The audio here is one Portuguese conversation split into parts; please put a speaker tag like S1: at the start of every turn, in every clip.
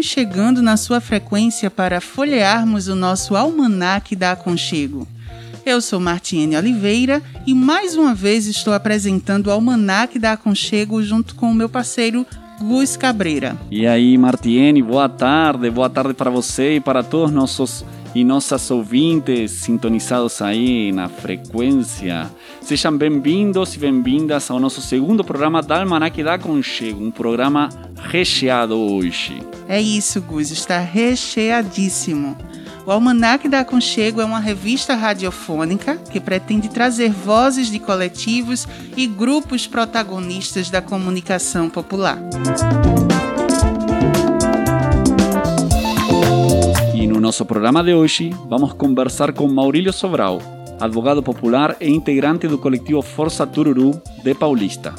S1: Estamos chegando na sua frequência para folhearmos o nosso almanaque da Aconchego. Eu sou Martiene Oliveira e mais uma vez estou apresentando o almanaque da Aconchego junto com o meu parceiro Luiz Cabreira.
S2: E aí, Martiene, boa tarde, boa tarde para você e para todos nossos e nossas ouvintes sintonizados aí na frequência. Sejam bem-vindos e bem-vindas ao nosso segundo programa da Almanac da Conchego, um programa recheado hoje.
S1: É isso, Gus, está recheadíssimo. O Almanac da Aconchego é uma revista radiofônica que pretende trazer vozes de coletivos e grupos protagonistas da comunicação popular.
S2: E nosso programa de hoje, vamos conversar com Maurílio Sobral, advogado popular e integrante do coletivo Força Tururu de Paulista.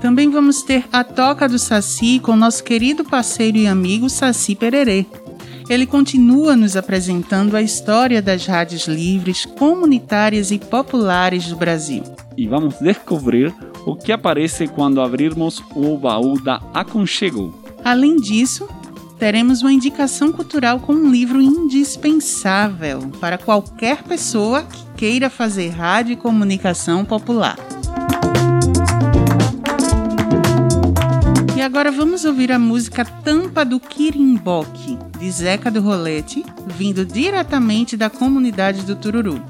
S1: Também vamos ter a Toca do Saci com nosso querido parceiro e amigo Saci Pererê. Ele continua nos apresentando a história das rádios livres, comunitárias e populares do Brasil.
S2: E vamos descobrir o que aparece quando abrirmos o baú da Aconchego.
S1: Além disso, teremos uma indicação cultural com um livro indispensável para qualquer pessoa que queira fazer rádio e comunicação popular. E agora vamos ouvir a música Tampa do Quirimboque, de Zeca do Rolete, vindo diretamente da comunidade do Tururu.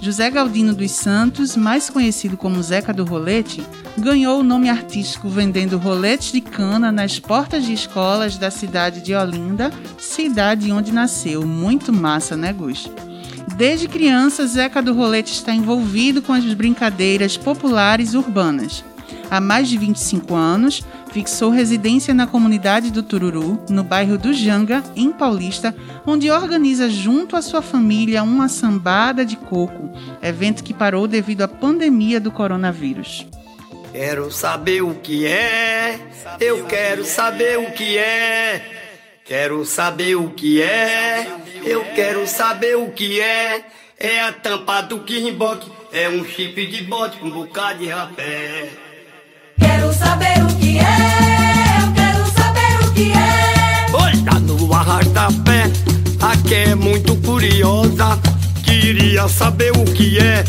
S1: José Galdino dos Santos, mais conhecido como Zeca do Rolete, ganhou o nome artístico vendendo roletes de cana nas portas de escolas da cidade de Olinda, cidade onde nasceu. Muito massa, né, Gus? Desde criança, Zeca do Rolete está envolvido com as brincadeiras populares urbanas. Há mais de 25 anos, fixou residência na comunidade do Tururu, no bairro do Janga, em Paulista, onde organiza junto à sua família uma sambada de coco, evento que parou devido à pandemia do coronavírus.
S3: Quero saber o que é, eu quero saber o que é. Quero saber o que é, eu quero saber o que é. É a tampa do quirrimboque, é um chip de bote com um bocado de rapé.
S4: Quero saber o que é, eu quero saber o que é.
S3: Olha no arrasta-pé, aqui é muito curiosa. Queria saber o que é.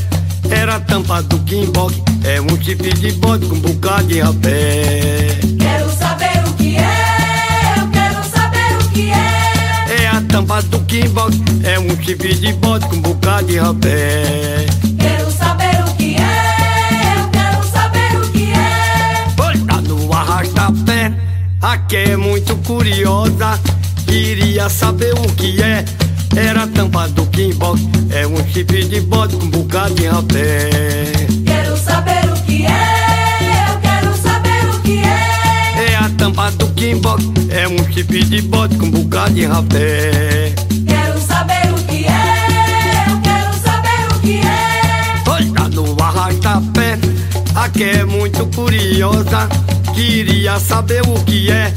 S3: Era a tampa do Kimbok, é um chip de bode com um bocado de rapé.
S4: Quero saber o que é, eu quero saber o que é.
S3: É a tampa do Kimbok, é um chip de bode com um bocado de rapé. que é muito curiosa, queria saber o que é. Era a tampa do Kimbok, é um chip de bode com um bocado de rapé.
S4: Quero saber o que é, eu quero saber o que é.
S3: É a tampa do Kimbok, é um chip de bode com um bocado de rapé.
S4: Quero saber o que é, eu quero saber o que é.
S3: Olha no arrasta-pé, aqui é muito curiosa queria saber o que é.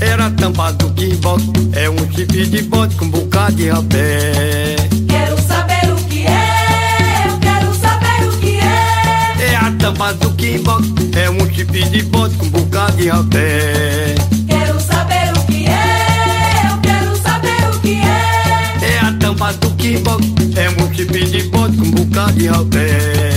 S3: Era a tampa do kimbok, é um chip de bote com um bocado de rapé.
S4: Quero saber o que é, eu quero saber o que é.
S3: É a tampa do kimbok, é um chip de bote com um bocado de rapé.
S4: Quero saber o que é, eu quero saber o que é.
S3: É a tampa do kimbok, é um chip de bote com um bocado de rapé.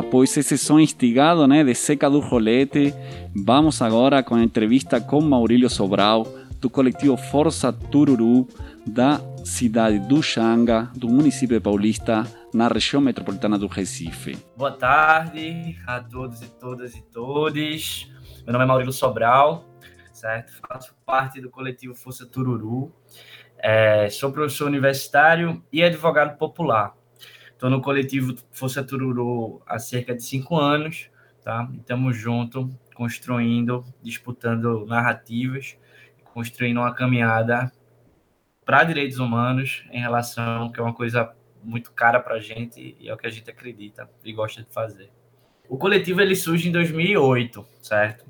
S2: Após esse som instigado né, de Seca do Rolete, vamos agora com a entrevista com Maurílio Sobral, do coletivo Força Tururu, da cidade do Xanga, do município Paulista, na região metropolitana do Recife.
S5: Boa tarde a todos e todas e todos. Meu nome é Maurílio Sobral, certo? Faço parte do coletivo Força Tururu. É, sou professor universitário e advogado popular. Estou no coletivo Força Tururu há cerca de cinco anos, tá? Estamos juntos, construindo, disputando narrativas, construindo uma caminhada para direitos humanos em relação, que é uma coisa muito cara para a gente e é o que a gente acredita e gosta de fazer. O coletivo ele surge em 2008, certo?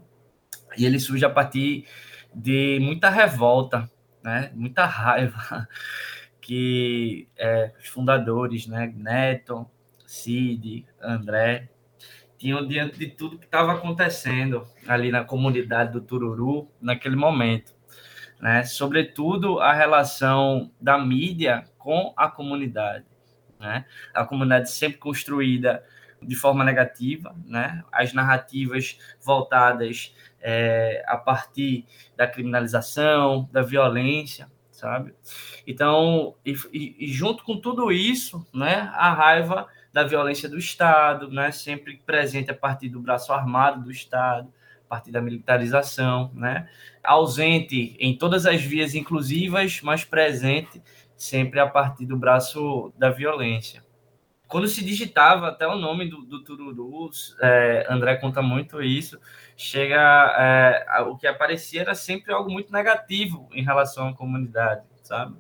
S5: E ele surge a partir de muita revolta, né? Muita raiva que é, os fundadores, né? Neto, Cid, André, tinham diante de tudo que estava acontecendo ali na comunidade do Tururu naquele momento, né? Sobretudo a relação da mídia com a comunidade, né? A comunidade sempre construída de forma negativa, né? As narrativas voltadas é, a partir da criminalização, da violência, sabe? Então, e, e, junto com tudo isso, né? A raiva da violência do Estado, né? Sempre presente a partir do braço armado do Estado, a partir da militarização, né? Ausente em todas as vias inclusivas, mas presente sempre a partir do braço da violência quando se digitava até o nome do, do Tururu, é, André conta muito isso, chega é, o que aparecia era sempre algo muito negativo em relação à comunidade, sabe?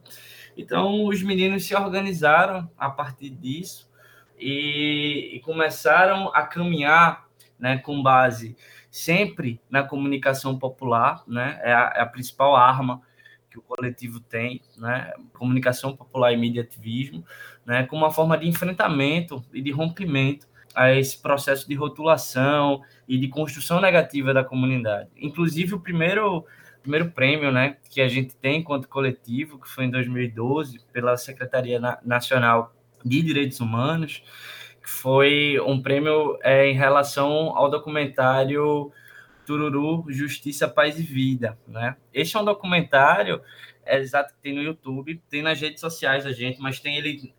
S5: Então os meninos se organizaram a partir disso e, e começaram a caminhar, né, com base sempre na comunicação popular, né? É a, é a principal arma que o coletivo tem, né? Comunicação popular e mediativismo né, como uma forma de enfrentamento e de rompimento a esse processo de rotulação e de construção negativa da comunidade. Inclusive, o primeiro, primeiro prêmio né, que a gente tem enquanto coletivo, que foi em 2012, pela Secretaria Nacional de Direitos Humanos, que foi um prêmio é, em relação ao documentário Tururu, Justiça, Paz e Vida. Né? Este é um documentário é exato que tem no YouTube, tem nas redes sociais da gente, mas tem ele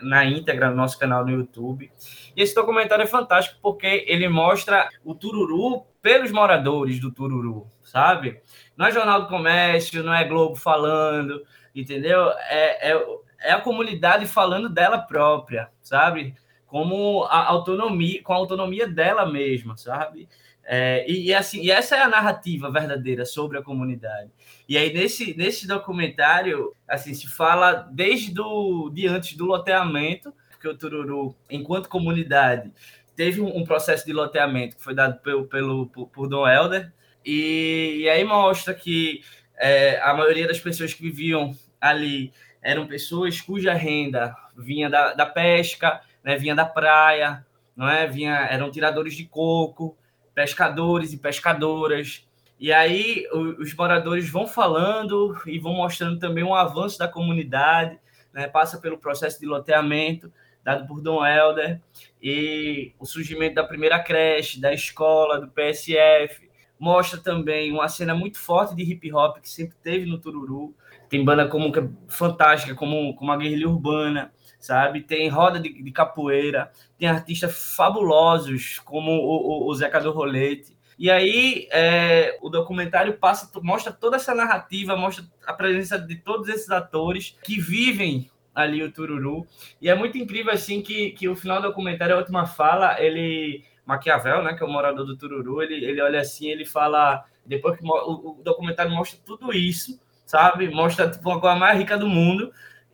S5: na íntegra no nosso canal no YouTube. E esse documentário é fantástico porque ele mostra o Tururu pelos moradores do Tururu, sabe? Não é Jornal do Comércio, não é Globo falando, entendeu? É, é, é a comunidade falando dela própria, sabe? Como a autonomia, com a autonomia dela mesma, sabe? É, e, e, assim, e essa é a narrativa verdadeira sobre a comunidade. E aí, nesse, nesse documentário, assim, se fala desde do, de antes do loteamento, porque o Tururu, enquanto comunidade, teve um, um processo de loteamento que foi dado pelo, pelo, por, por Dom Helder, e, e aí mostra que é, a maioria das pessoas que viviam ali eram pessoas cuja renda vinha da, da pesca, né, vinha da praia, não é? Vinha, eram tiradores de coco, pescadores e pescadoras. E aí os moradores vão falando e vão mostrando também um avanço da comunidade, né? passa pelo processo de loteamento dado por Dom Helder e o surgimento da primeira creche, da escola, do PSF. Mostra também uma cena muito forte de hip hop que sempre teve no Tururu. Tem banda como fantástica, como, como a Guerrilha Urbana, sabe? Tem roda de, de capoeira, tem artistas fabulosos como o, o, o Zeca do Rolete. E aí é, o documentário passa, mostra toda essa narrativa, mostra a presença de todos esses atores que vivem ali o Tururu. E é muito incrível assim que, que o final do documentário, a última fala, ele Maquiavel, né, que é o morador do Tururu, ele, ele olha assim, ele fala depois que o, o documentário mostra tudo isso, sabe? Mostra tipo, a coisa mais rica do mundo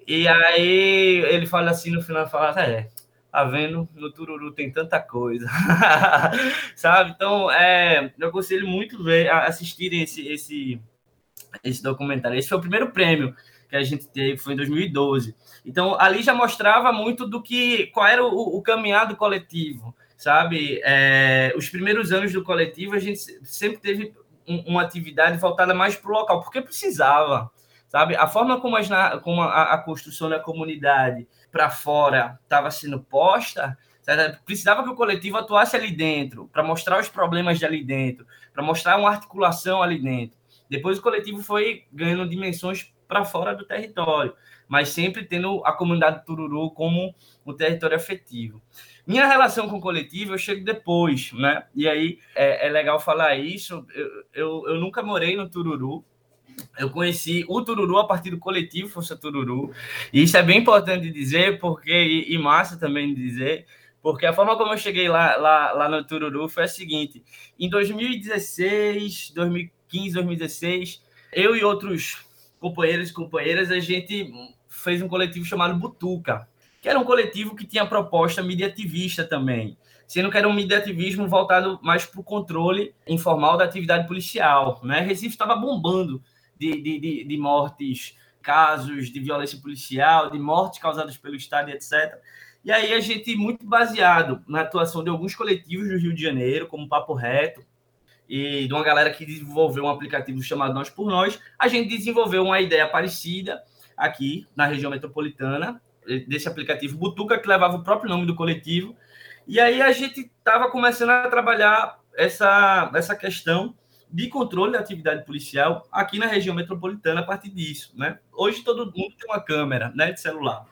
S5: e aí ele fala assim no final, fala, é, tá vendo? No Tururu tem tanta coisa, sabe? Então, é, eu aconselho muito ver, assistirem esse, esse, esse documentário. Esse foi o primeiro prêmio que a gente teve, foi em 2012. Então, ali já mostrava muito do que, qual era o, o caminhar do coletivo, sabe? É, os primeiros anos do coletivo, a gente sempre teve uma atividade voltada mais para o local, porque precisava, sabe? A forma como, as, como a, a construção da comunidade para fora estava sendo posta, precisava que o coletivo atuasse ali dentro, para mostrar os problemas de ali dentro, para mostrar uma articulação ali dentro. Depois o coletivo foi ganhando dimensões para fora do território, mas sempre tendo a comunidade Tururu como um território afetivo. Minha relação com o coletivo eu chego depois, né? E aí é, é legal falar isso. Eu, eu, eu, nunca morei no Tururu. Eu conheci o Tururu a partir do coletivo Força Tururu. E isso é bem importante dizer, porque, e, e massa também dizer, porque a forma como eu cheguei lá, lá, lá no Tururu foi a seguinte: em 2016, 2015, 2016, eu e outros companheiros e companheiras, a gente fez um coletivo chamado Butuca que era um coletivo que tinha proposta mediativista também, sendo que era um mediativismo voltado mais para o controle informal da atividade policial. Né? Recife estava bombando de, de, de, mortes, casos de violência policial, de mortes causadas pelo Estado, etc. E aí a gente, muito baseado na atuação de alguns coletivos do Rio de Janeiro, como Papo Reto, e de uma galera que desenvolveu um aplicativo chamado Nós por Nós, a gente desenvolveu uma ideia parecida aqui na região metropolitana, desse aplicativo Butuca, que levava o próprio nome do coletivo. E aí a gente estava começando a trabalhar essa, essa questão de controle da atividade policial aqui na região metropolitana a partir disso, né? Hoje todo mundo tem uma câmera, né, de celular.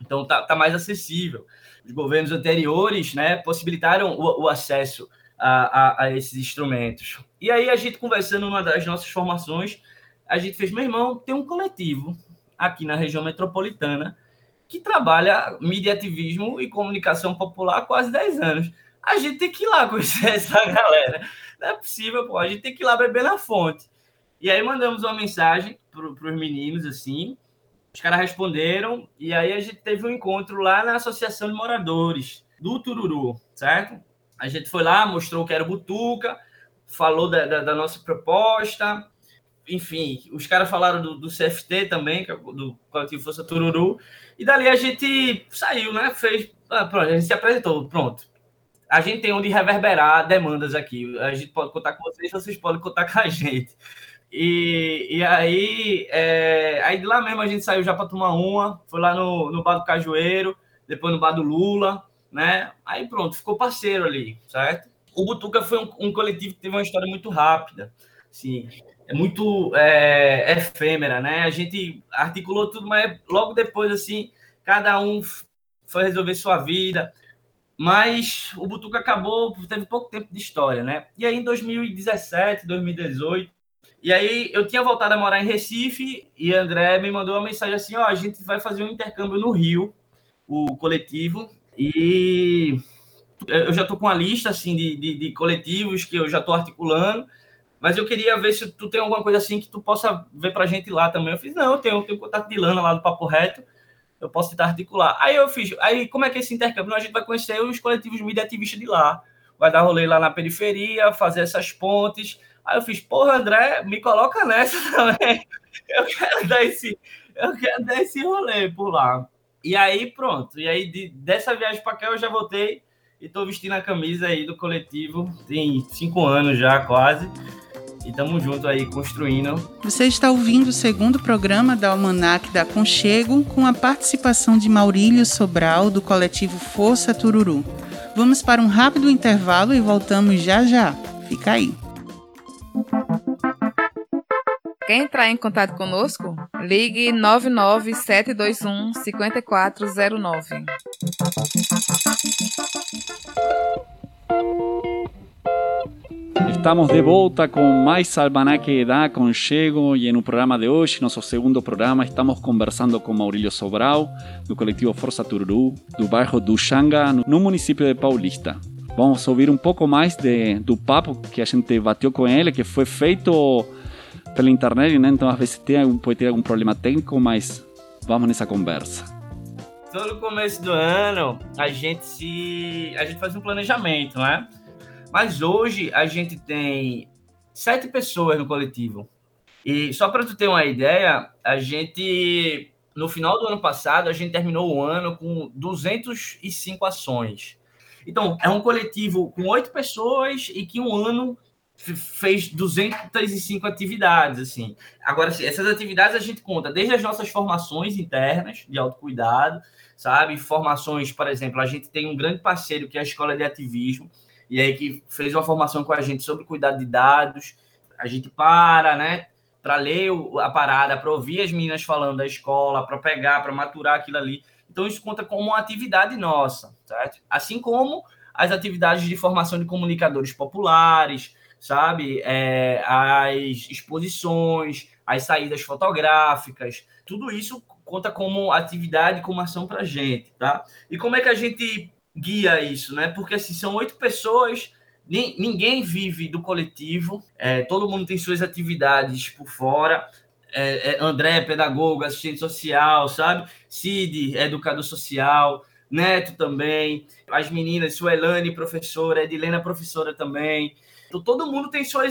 S5: Então tá, tá mais acessível. Os governos anteriores, né, possibilitaram o, o acesso a, a, a, esses instrumentos. E aí a gente conversando numa das nossas formações, a gente fez, meu irmão, tem um coletivo aqui na região metropolitana que trabalha mediativismo e comunicação popular há quase 10 anos. A gente tem que ir lá conhecer essa galera. Não é possível, pô. A gente tem que ir lá beber na fonte. E aí mandamos uma mensagem para os meninos, assim. Os caras responderam. E aí a gente teve um encontro lá na Associação de Moradores do Tururu, certo? A gente foi lá, mostrou que era o Butuca, falou da, da, da nossa proposta, enfim, os caras falaram do, do, CFT também, é do Coletivo Força Tururu, e dali a gente saiu, né? Fez. Ah, pronto, a gente se apresentou, pronto. A gente tem onde reverberar demandas aqui. A gente pode contar com vocês, vocês podem contar com a gente. E, e aí, é, aí de lá mesmo a gente saiu já para tomar uma, foi lá no, no bar do Cajueiro, depois no bar do Lula, né? Aí pronto, ficou parceiro ali, certo? O Butuca foi um, um coletivo que teve uma história muito rápida. Assim, é muito é, efêmera, né? A gente articulou tudo, mas logo depois, assim, cada um foi resolver sua vida. Mas o Butuca acabou, teve pouco tempo de história, né? E aí, em 2017, 2018, e aí eu tinha voltado a morar em Recife e André me mandou uma mensagem assim: ó, a gente vai fazer um intercâmbio no Rio, o coletivo, e eu já tô com uma lista assim de, de, de coletivos que eu já tô articulando. Mas eu queria ver se tu tem alguma coisa assim que tu possa ver pra gente lá também. Eu fiz, não, eu tenho, eu tenho contato de Lana lá do Papo Reto, eu posso tentar articular. Aí eu fiz, aí como é que é esse intercâmbio? A gente vai conhecer os coletivos mídia ativistas de lá, vai dar rolê lá na periferia, fazer essas pontes. Aí eu fiz, porra, André, me coloca nessa também. Eu quero dar esse, eu quero dar esse rolê por lá. E aí, pronto. E aí, de, dessa viagem para cá, eu já voltei e tô vestindo a camisa aí do coletivo. Tem cinco anos já, quase. E tamo junto aí, construindo.
S1: Você está ouvindo o segundo programa da Almanac da Conchego, com a participação de Maurílio Sobral, do coletivo Força Tururu. Vamos para um rápido intervalo e voltamos já já. Fica aí.
S6: Quer entrar em contato conosco? Ligue 99721 5409.
S2: Estamos de volta com mais Almanaque da Aconchego e no programa de hoje, nosso segundo programa, estamos conversando com Maurílio Sobral, do coletivo Força Tururu, do bairro do Xanga, no município de Paulista. Vamos ouvir um pouco mais de, do papo que a gente bateu com ele, que foi feito pela internet, né? Então às vezes tem, pode ter algum problema técnico, mas vamos nessa conversa.
S5: Todo começo do ano a gente se a gente faz um planejamento, né? Mas hoje a gente tem sete pessoas no coletivo. E só para tu ter uma ideia, a gente no final do ano passado a gente terminou o ano com 205 ações. Então, é um coletivo com oito pessoas e que um ano fez 205 atividades, assim. Agora, essas atividades a gente conta desde as nossas formações internas de autocuidado, sabe? Formações, por exemplo, a gente tem um grande parceiro que é a Escola de Ativismo, e aí que fez uma formação com a gente sobre cuidado de dados. A gente para, né? Para ler a parada, para ouvir as meninas falando da escola, para pegar, para maturar aquilo ali. Então, isso conta como uma atividade nossa, certo? Assim como as atividades de formação de comunicadores populares, sabe? É, as exposições, as saídas fotográficas, tudo isso conta como atividade, como ação para gente, tá? E como é que a gente guia isso, né? Porque assim, são oito pessoas, ninguém vive do coletivo, é, todo mundo tem suas atividades por fora. É, é, André, pedagogo, assistente social, sabe? Cid, educador social, Neto também, as meninas, Suelane, professora, Edilena, professora também. Então, todo mundo tem sua,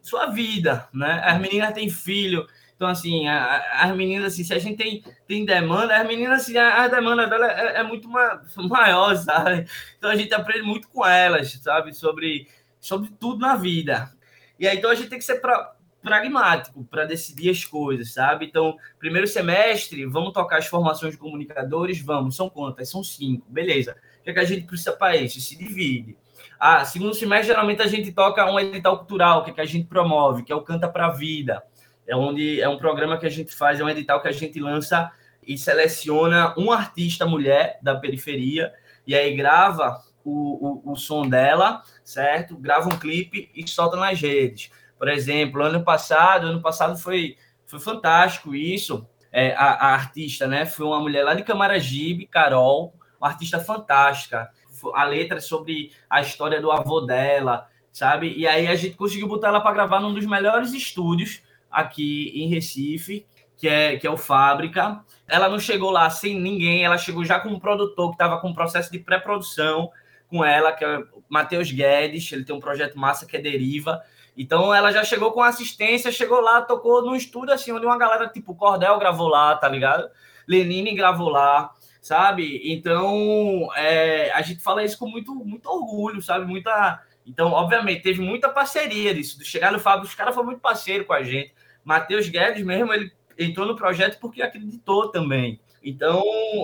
S5: sua vida, né? As meninas têm filho. Então, assim, a, as meninas, assim, se a gente tem, tem demanda, as meninas, assim, a, a demanda dela é, é muito ma, maior, sabe? Então, a gente aprende muito com elas, sabe? Sobre, sobre tudo na vida. E aí, então, a gente tem que ser pra, pragmático para decidir as coisas, sabe? Então, primeiro semestre, vamos tocar as formações de comunicadores? Vamos. São quantas? São cinco. Beleza. O que, é que a gente precisa para isso? Se divide. Ah, segundo semestre, geralmente a gente toca um edital cultural, que, é que a gente promove, que é o Canta para a Vida é onde é um programa que a gente faz, é um edital que a gente lança e seleciona um artista mulher da periferia e aí grava o, o, o som dela, certo? Grava um clipe e solta nas redes. Por exemplo, ano passado, ano passado foi, foi fantástico isso. É, a, a, artista, né? Foi uma mulher lá de Camaragibe, Carol, uma artista fantástica. A letra é sobre a história do avô dela, sabe? E aí a gente conseguiu botar ela para gravar num dos melhores estúdios aqui em Recife, que é, que é o Fábrica. Ela não chegou lá sem ninguém, ela chegou já com um produtor que estava com um processo de pré-produção com ela, que é o Matheus Guedes, ele tem um projeto massa que é Deriva. Então ela já chegou com assistência, chegou lá, tocou num estúdio assim, onde uma galera tipo Cordel gravou lá, tá ligado? Lenine gravou lá, sabe? Então é, a gente fala isso com muito, muito orgulho, sabe? Muita. Então, obviamente, teve muita parceria disso. De chegar no Fábio, os caras foram muito parceiros com a gente. Matheus Guedes mesmo, ele entrou no projeto porque acreditou também. Então,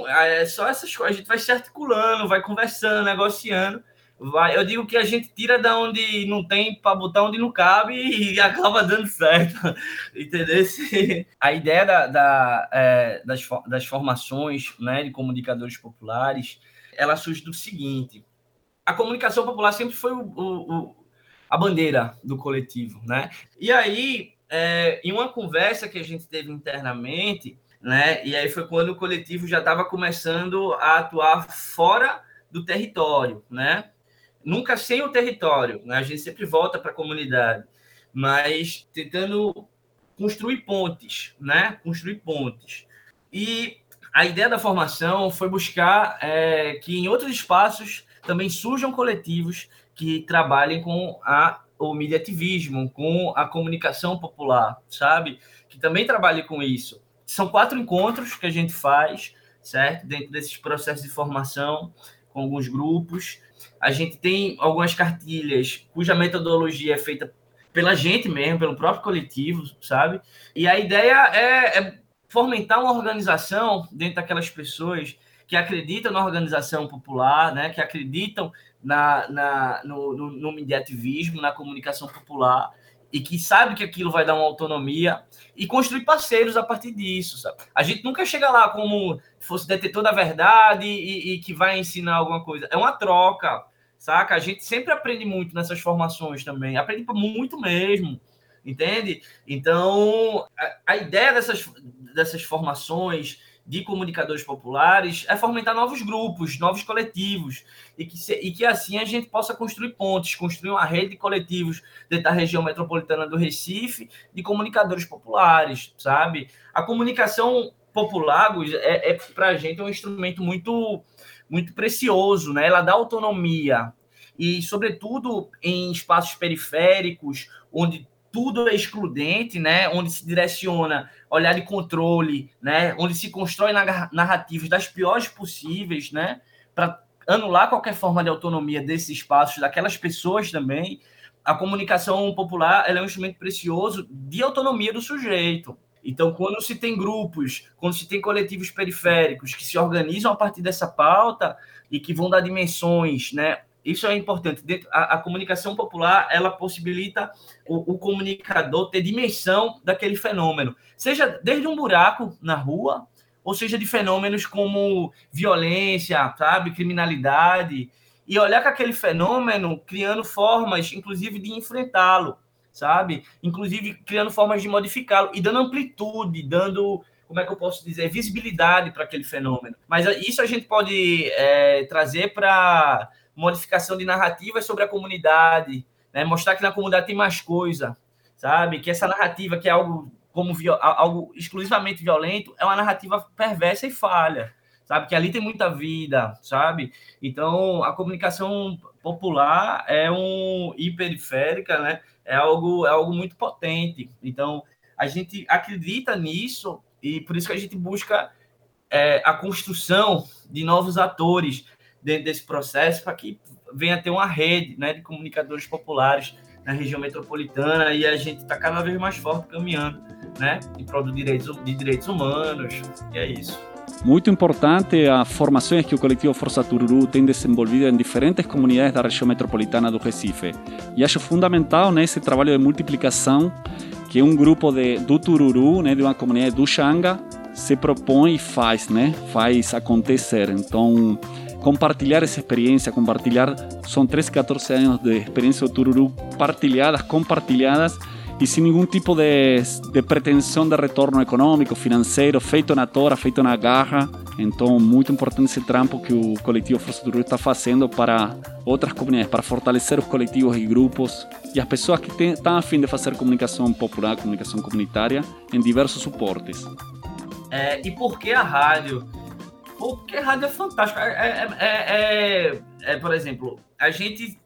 S5: é só essas coisas, a gente vai se articulando, vai conversando, negociando. Vai, eu digo que a gente tira da onde não tem para botar onde não cabe e acaba dando certo. Entendeu? A ideia da, da é, das, das formações né, de comunicadores populares ela surge do seguinte: a comunicação popular sempre foi o, o, o, a bandeira do coletivo. Né? E aí, é, em uma conversa que a gente teve internamente, né? E aí foi quando o coletivo já estava começando a atuar fora do território, né? Nunca sem o território, né? A gente sempre volta para a comunidade, mas tentando construir pontes, né? Construir pontes. E a ideia da formação foi buscar é, que em outros espaços também surjam coletivos que trabalhem com a o mediativismo, com a comunicação popular, sabe? Que também trabalhe com isso. São quatro encontros que a gente faz, certo? Dentro desses processos de formação, com alguns grupos. A gente tem algumas cartilhas cuja metodologia é feita pela gente mesmo, pelo próprio coletivo, sabe? E a ideia é, é fomentar uma organização dentro daquelas pessoas que acreditam na organização popular, né? Que acreditam na, na, no, no, no mediativismo, na comunicação popular, e que sabe que aquilo vai dar uma autonomia e construir parceiros a partir disso. Sabe? A gente nunca chega lá como fosse detetor da verdade e, e, que vai ensinar alguma coisa. É uma troca, saca? A gente sempre aprende muito nessas formações também, aprende muito mesmo, entende? Então, a, a ideia dessas, dessas formações de comunicadores populares é fomentar novos grupos, novos coletivos, e que, se, e que assim a gente possa construir pontes, construir uma rede de coletivos dentro da região metropolitana do Recife de comunicadores populares, sabe? A comunicação popular é, é para a gente um instrumento muito, muito precioso, né? Ela dá autonomia e, sobretudo, em espaços periféricos, onde tudo é excludente, né? Onde se direciona olhar de controle, né? Onde se constrói narrativas das piores possíveis, né? Para anular qualquer forma de autonomia desses espaços, daquelas pessoas também. a comunicação popular é um instrumento precioso de autonomia do sujeito. Então, quando se tem grupos, quando se tem coletivos periféricos que se organizam a partir dessa pauta e que vão dar dimensões, né? Isso é importante. A, a comunicação popular ela possibilita o, o, comunicador ter dimensão daquele fenômeno, seja desde um buraco na rua, ou seja de fenômenos como violência, sabe, criminalidade, e olhar com aquele fenômeno criando formas, inclusive, de enfrentá-lo sabe? Inclusive criando formas de modificá-lo e dando amplitude, dando, como é que eu posso dizer, visibilidade para aquele fenômeno. Mas isso a gente pode é, trazer para modificação de narrativas sobre a comunidade, né? mostrar que na comunidade tem mais coisa, sabe? Que essa narrativa que é algo como algo exclusivamente violento é uma narrativa perversa e falha, sabe? Que ali tem muita vida, sabe? Então a comunicação popular é um e né? é algo, é algo muito potente. Então, a gente acredita nisso e por isso que a gente busca é, a construção de novos atores dentro desse processo para que venha ter uma rede né, de comunicadores populares na região metropolitana e a gente está cada vez mais forte caminhando né, em prol de direitos, de direitos humanos. E é isso.
S2: Muito importante as formações que o coletivo Força Tururu tem desenvolvido em diferentes comunidades da região metropolitana do Recife. E acho fundamental nesse trabalho de multiplicação que um grupo de, do Tururu, né, de uma comunidade do Xanga, se propõe e faz, né, faz acontecer. Então, compartilhar essa experiência, compartilhar, são 13, 14 anos de experiência do Tururu partilhadas, compartilhadas, e sem nenhum tipo de, de pretensão de retorno econômico, financeiro, feito na tora, feito na garra. Então, muito importante esse trampo que o coletivo Força Rio está fazendo para outras comunidades, para fortalecer os coletivos e grupos e as pessoas que estão a fim de fazer comunicação popular, comunicação comunitária em diversos suportes.
S5: É, e por que a rádio? Porque rádio é fantástica. É, é, é, é, por exemplo, a gente,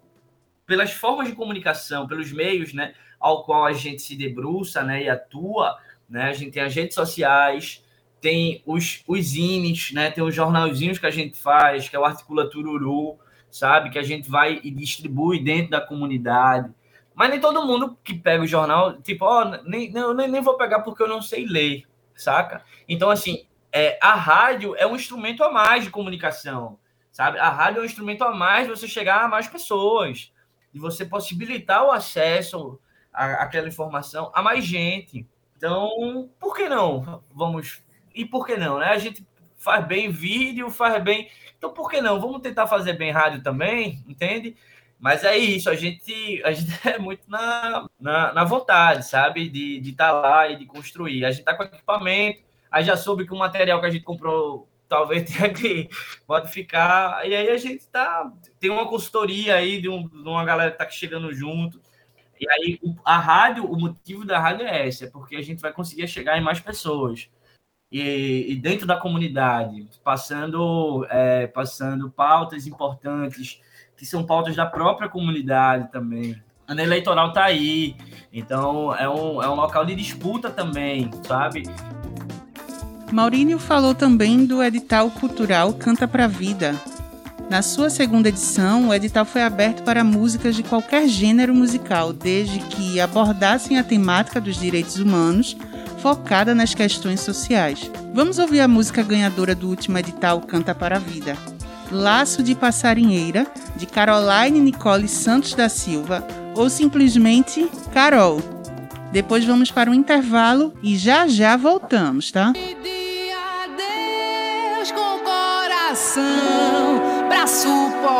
S5: pelas formas de comunicação, pelos meios, né? ao qual a gente se debruça né, e atua. Né? A gente tem as redes sociais, tem os, os ines, né? tem os jornalzinhos que a gente faz, que é o Articula Tururu, sabe? Que a gente vai e distribui dentro da comunidade. Mas nem todo mundo que pega o jornal, tipo, ó, oh, nem, nem, nem vou pegar porque eu não sei ler, saca? Então, assim, é, a rádio é um instrumento a mais de comunicação, sabe? A rádio é um instrumento a mais de você chegar a mais pessoas, de você possibilitar o acesso a, aquela informação a mais gente. Então, por que não? Vamos. E por que não, né? A gente faz bem vídeo, faz bem. Então, por que não? Vamos tentar fazer bem rádio também, entende? Mas é isso, a gente, a gente é muito na, na, na vontade, sabe? De estar tá lá e de construir. A gente tá com equipamento, aí já soube que o material que a gente comprou talvez tenha que modificar. E aí a gente tá. Tem uma consultoria aí de, um, de uma galera que tá chegando junto. E aí, a rádio, o motivo da rádio é esse, é porque a gente vai conseguir chegar em mais pessoas. E, e dentro da comunidade, passando, é, passando pautas importantes, que são pautas da própria comunidade também. Ano eleitoral está aí, então é um, é um local de disputa também, sabe?
S1: Maurílio falou também do edital cultural Canta Pra Vida, na sua segunda edição, o edital foi aberto para músicas de qualquer gênero musical, desde que abordassem a temática dos direitos humanos, focada nas questões sociais. Vamos ouvir a música ganhadora do último edital Canta para a Vida. Laço de Passarinheira, de Caroline Nicole Santos da Silva, ou simplesmente Carol. Depois vamos para um intervalo e já já voltamos, tá?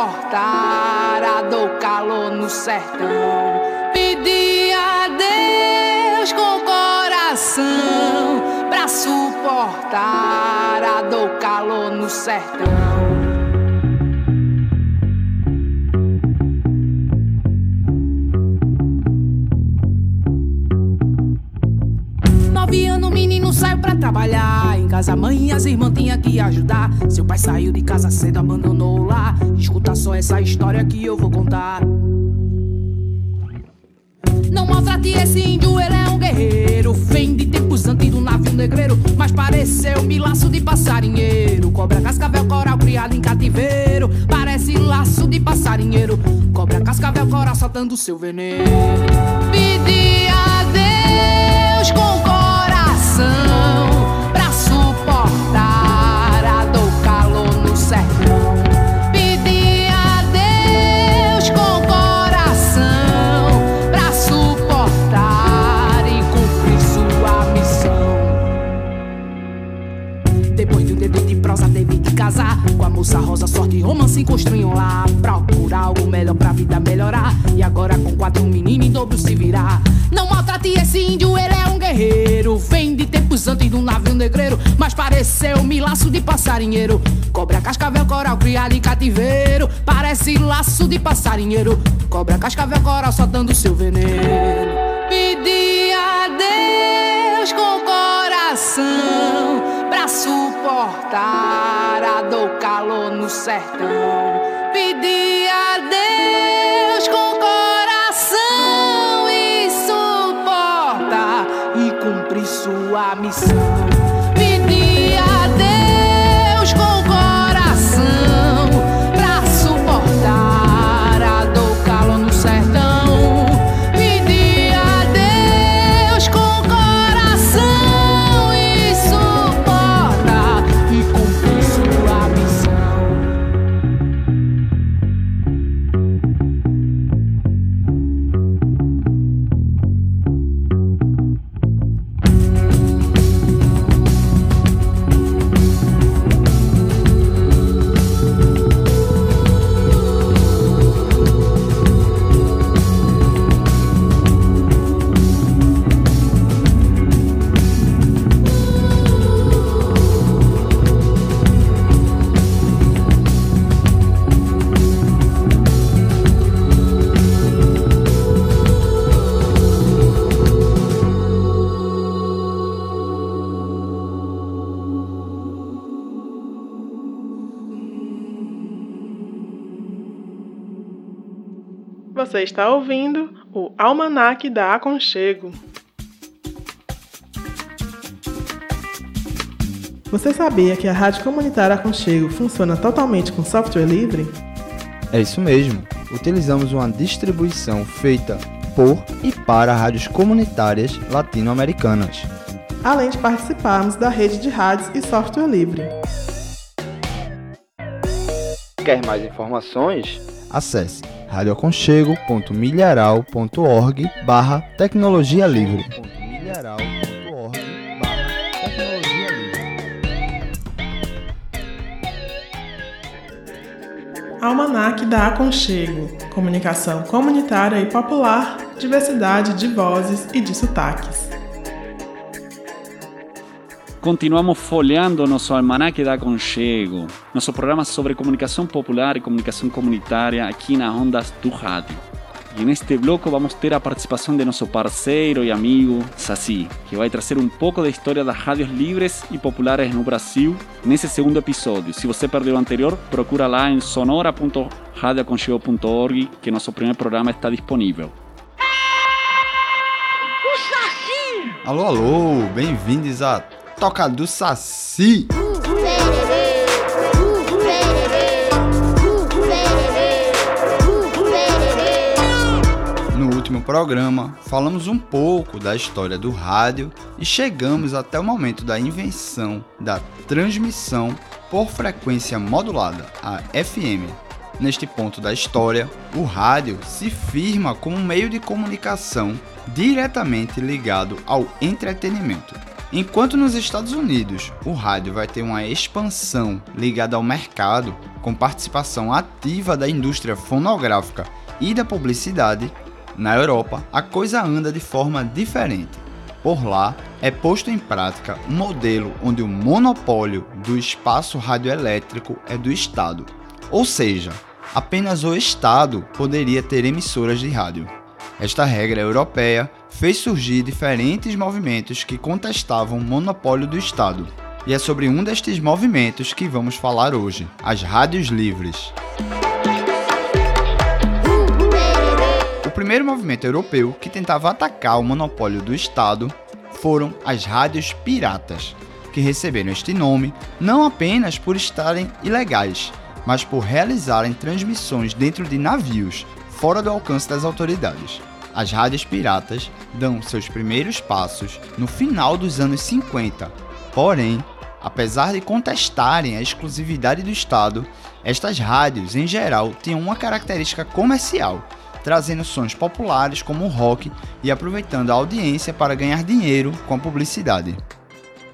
S4: Suportar a dor, calor no sertão. Pedi a Deus com coração pra suportar a dor, calor no sertão. Nove anos, menino saiu pra trabalhar. Em casa, mãe e as irmãs tinham que ajudar. Seu pai saiu de casa cedo, abandonou. Essa história que eu vou contar. Não maltrate esse índio, ele é um guerreiro. Vem de tempos antes do navio negreiro. Mas pareceu-me laço de passarinheiro. Cobra, cascavel, coral criado em cativeiro. Parece laço de passarinheiro. Cobra cascavel, cora soltando seu veneno. Pedi casar com a moça rosa. Sorte e romance construíam lá. Procurar algo melhor pra vida melhorar. E agora com quatro meninos em dobro se virar. Não maltrate esse índio, ele é um guerreiro. Vem de tempos antes de um navio negreiro. Mas pareceu-me laço de passarinheiro. Cobra, cascavel, coral, criado em cativeiro. Parece laço de passarinheiro. Cobra, cascavel, coral, soltando seu veneno. Pedi a Deus com coração suportar a dor, calor no sertão. Pedi a Deus com coração e suporta e cumprir sua missão.
S7: Você está ouvindo o Almanaque da Aconchego. Você sabia que a Rádio Comunitária Aconchego funciona totalmente com software livre?
S8: É isso mesmo. Utilizamos uma distribuição feita por e para rádios comunitárias latino-americanas.
S7: Além de participarmos da rede de rádios e software livre.
S8: Quer mais informações? Acesse radioaconchego.milharal.org barra tecnologia livre.
S7: Almanaque da Aconchego. Comunicação comunitária e popular, diversidade de vozes e de sotaques.
S2: Continuamos folheando nosso almanaque da Aconchego, nosso programa sobre comunicação popular e comunicação comunitária aqui na Ondas do Rádio. E neste bloco vamos ter a participação de nosso parceiro e amigo Saci, que vai trazer um pouco da história das rádios livres e populares no Brasil nesse segundo episódio. Se você perdeu o anterior, procura lá em sonora.radioaconchego.org que nosso primeiro programa está disponível.
S8: Alô, alô, bem-vindos a Toca do Saci. No último programa, falamos um pouco da história do rádio e chegamos até o momento da invenção da transmissão por frequência modulada, a FM. Neste ponto da história, o rádio se firma como um meio de comunicação diretamente ligado ao entretenimento. Enquanto nos Estados Unidos o rádio vai ter uma expansão ligada ao mercado, com participação ativa da indústria fonográfica e da publicidade, na Europa a coisa anda de forma diferente. Por lá é posto em prática um modelo onde o monopólio do espaço radioelétrico é do Estado, ou seja, apenas o Estado poderia ter emissoras de rádio. Esta regra europeia fez surgir diferentes movimentos que contestavam o monopólio do Estado. E é sobre um destes movimentos que vamos falar hoje, as rádios livres. O primeiro movimento europeu que tentava atacar o monopólio do Estado foram as rádios piratas, que receberam este nome não apenas por estarem ilegais, mas por realizarem transmissões dentro de navios, fora do alcance das autoridades. As rádios piratas dão seus primeiros passos no final dos anos 50, porém, apesar de contestarem a exclusividade do Estado, estas rádios, em geral, tinham uma característica comercial, trazendo sons populares como o rock e aproveitando a audiência para ganhar dinheiro com a publicidade.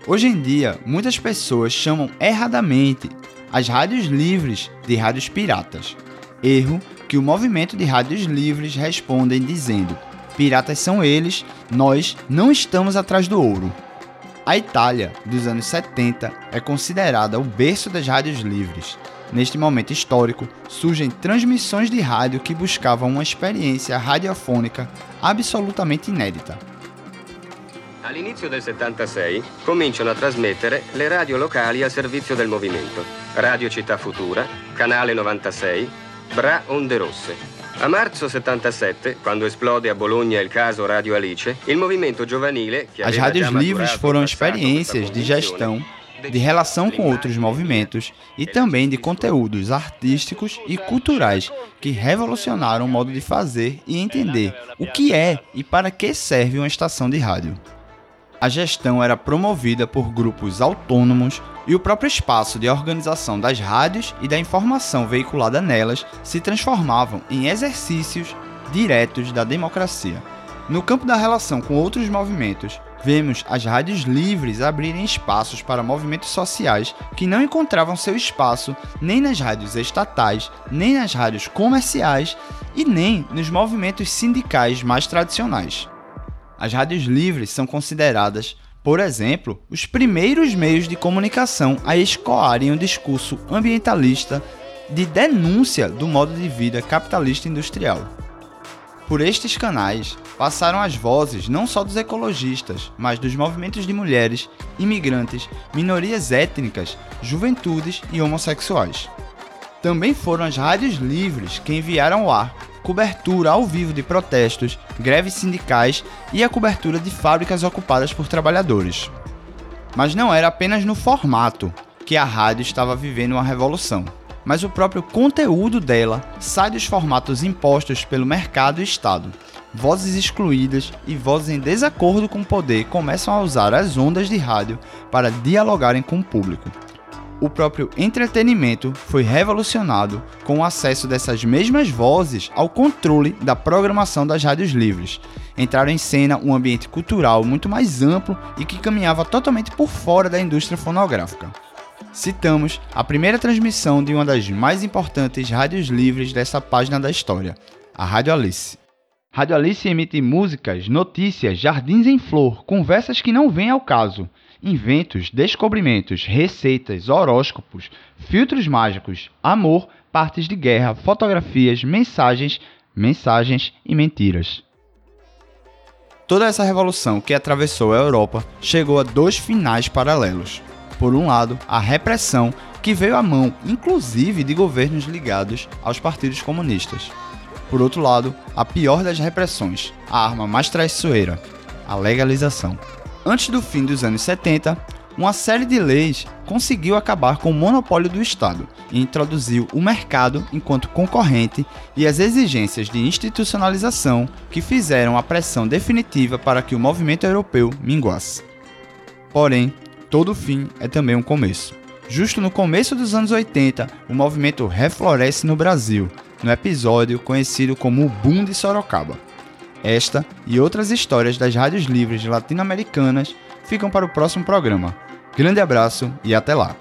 S8: Hoje em dia, muitas pessoas chamam erradamente as rádios livres de rádios piratas. Erro que o movimento de rádios livres respondem dizendo: piratas são eles, nós não estamos atrás do ouro. A Itália, dos anos 70, é considerada o berço das rádios livres. Neste momento histórico, surgem transmissões de rádio que buscavam uma experiência radiofônica absolutamente inédita.
S9: All'inizio del 76 cominciano a trasmettere le radio locali al servizio del movimento. Radio Città Futura, Canale 96, Bra Onde Rosse. A marzo 77, quando esplode a Bologna il caso Radio Alice, il movimento giovanile che
S8: As rádios livres foram experiências de gestão, de relação com outros movimentos e também de conteúdos artísticos e culturais que revolucionaram o modo de fazer e entender o que é e para que serve uma estação de rádio. A gestão era promovida por grupos autônomos e o próprio espaço de organização das rádios e da informação veiculada nelas se transformavam em exercícios diretos da democracia. No campo da relação com outros movimentos, vemos as rádios livres abrirem espaços para movimentos sociais que não encontravam seu espaço nem nas rádios estatais, nem nas rádios comerciais e nem nos movimentos sindicais mais tradicionais. As rádios livres são consideradas, por exemplo, os primeiros meios de comunicação a escoarem um discurso ambientalista de denúncia do modo de vida capitalista industrial. Por estes canais passaram as vozes não só dos ecologistas, mas dos movimentos de mulheres, imigrantes, minorias étnicas, juventudes e homossexuais. Também foram as rádios livres que enviaram ao ar cobertura ao vivo de protestos, greves sindicais e a cobertura de fábricas ocupadas por trabalhadores. Mas não era apenas no formato que a rádio estava vivendo uma revolução, mas o próprio conteúdo dela sai dos formatos impostos pelo mercado e Estado. Vozes excluídas e vozes em desacordo com o poder começam a usar as ondas de rádio para dialogarem com o público o próprio entretenimento foi revolucionado com o acesso dessas mesmas vozes ao controle da programação das rádios livres. Entraram em cena um ambiente cultural muito mais amplo e que caminhava totalmente por fora da indústria fonográfica. Citamos a primeira transmissão de uma das mais importantes rádios livres dessa página da história, a Rádio Alice. Rádio Alice emite músicas, notícias, jardins em flor, conversas que não vêm ao caso, inventos, descobrimentos, receitas, horóscopos, filtros mágicos, amor, partes de guerra, fotografias, mensagens, mensagens e mentiras. Toda essa revolução que atravessou a Europa chegou a dois finais paralelos. Por um lado, a repressão, que veio à mão, inclusive, de governos ligados aos partidos comunistas. Por outro lado, a pior das repressões, a arma mais traiçoeira, a legalização. Antes do fim dos anos 70, uma série de leis conseguiu acabar com o monopólio do Estado e introduziu o mercado enquanto concorrente e as exigências de institucionalização que fizeram a pressão definitiva para que o movimento europeu minguasse. Porém, todo fim é também um começo. Justo no começo dos anos 80, o movimento refloresce no Brasil, no episódio conhecido como o Boom de Sorocaba. Esta e outras histórias das rádios livres latino-americanas ficam para o próximo programa. Grande abraço e até lá!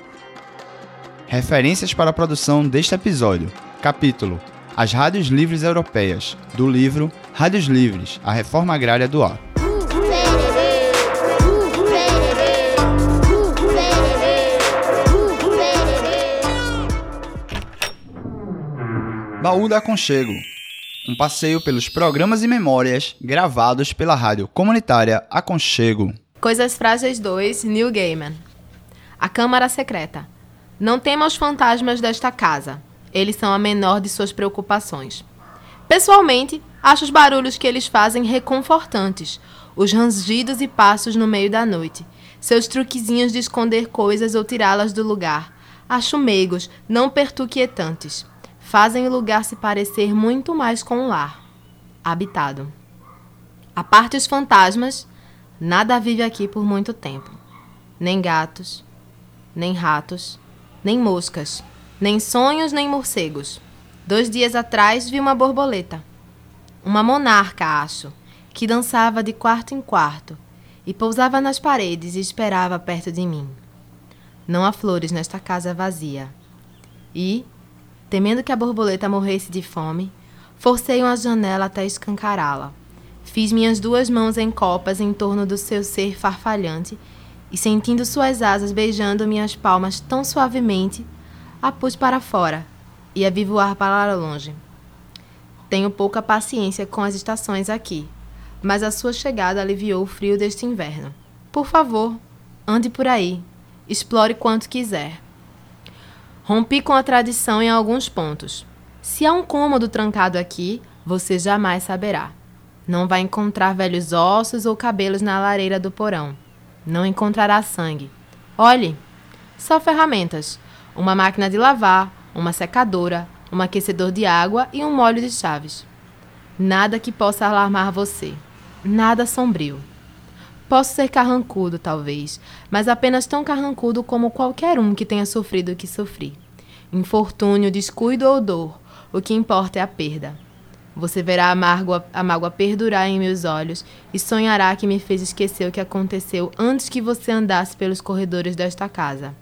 S8: Referências para a produção deste episódio: capítulo As Rádios Livres Europeias, do livro Rádios Livres A Reforma Agrária do Ar. Baú da Aconchego um passeio pelos programas e memórias gravados pela rádio comunitária Aconchego.
S10: Coisas Frágeis 2, Neil Gaiman. A Câmara Secreta. Não tema os fantasmas desta casa. Eles são a menor de suas preocupações. Pessoalmente, acho os barulhos que eles fazem reconfortantes. Os rangidos e passos no meio da noite. Seus truquezinhos de esconder coisas ou tirá-las do lugar. Acho meigos, não pertuquietantes. Fazem o lugar se parecer muito mais com um lar. Habitado. A parte os fantasmas, nada vive aqui por muito tempo. Nem gatos, nem ratos, nem moscas, nem sonhos, nem morcegos. Dois dias atrás vi uma borboleta. Uma monarca, acho, que dançava de quarto em quarto e pousava nas paredes e esperava perto de mim. Não há flores nesta casa vazia. E, temendo que a borboleta morresse de fome, forcei uma janela até escancará-la. Fiz minhas duas mãos em copas em torno do seu ser farfalhante e, sentindo suas asas beijando minhas palmas tão suavemente, a pus para fora e a vi voar para longe. Tenho pouca paciência com as estações aqui, mas a sua chegada aliviou o frio deste inverno. Por favor, ande por aí, explore quanto quiser. Rompi com a tradição em alguns pontos. Se há um cômodo trancado aqui, você jamais saberá. Não vai encontrar velhos ossos ou cabelos na lareira do porão. Não encontrará sangue. Olhe, só ferramentas: uma máquina de lavar, uma secadora, um aquecedor de água e um molho de chaves. Nada que possa alarmar você. Nada sombrio. Posso ser carrancudo, talvez, mas apenas tão carrancudo como qualquer um que tenha sofrido o que sofri. Infortúnio, descuido ou dor, o que importa é a perda. Você verá a mágoa, a mágoa perdurar em meus olhos e sonhará que me fez esquecer o que aconteceu antes que você andasse pelos corredores desta casa,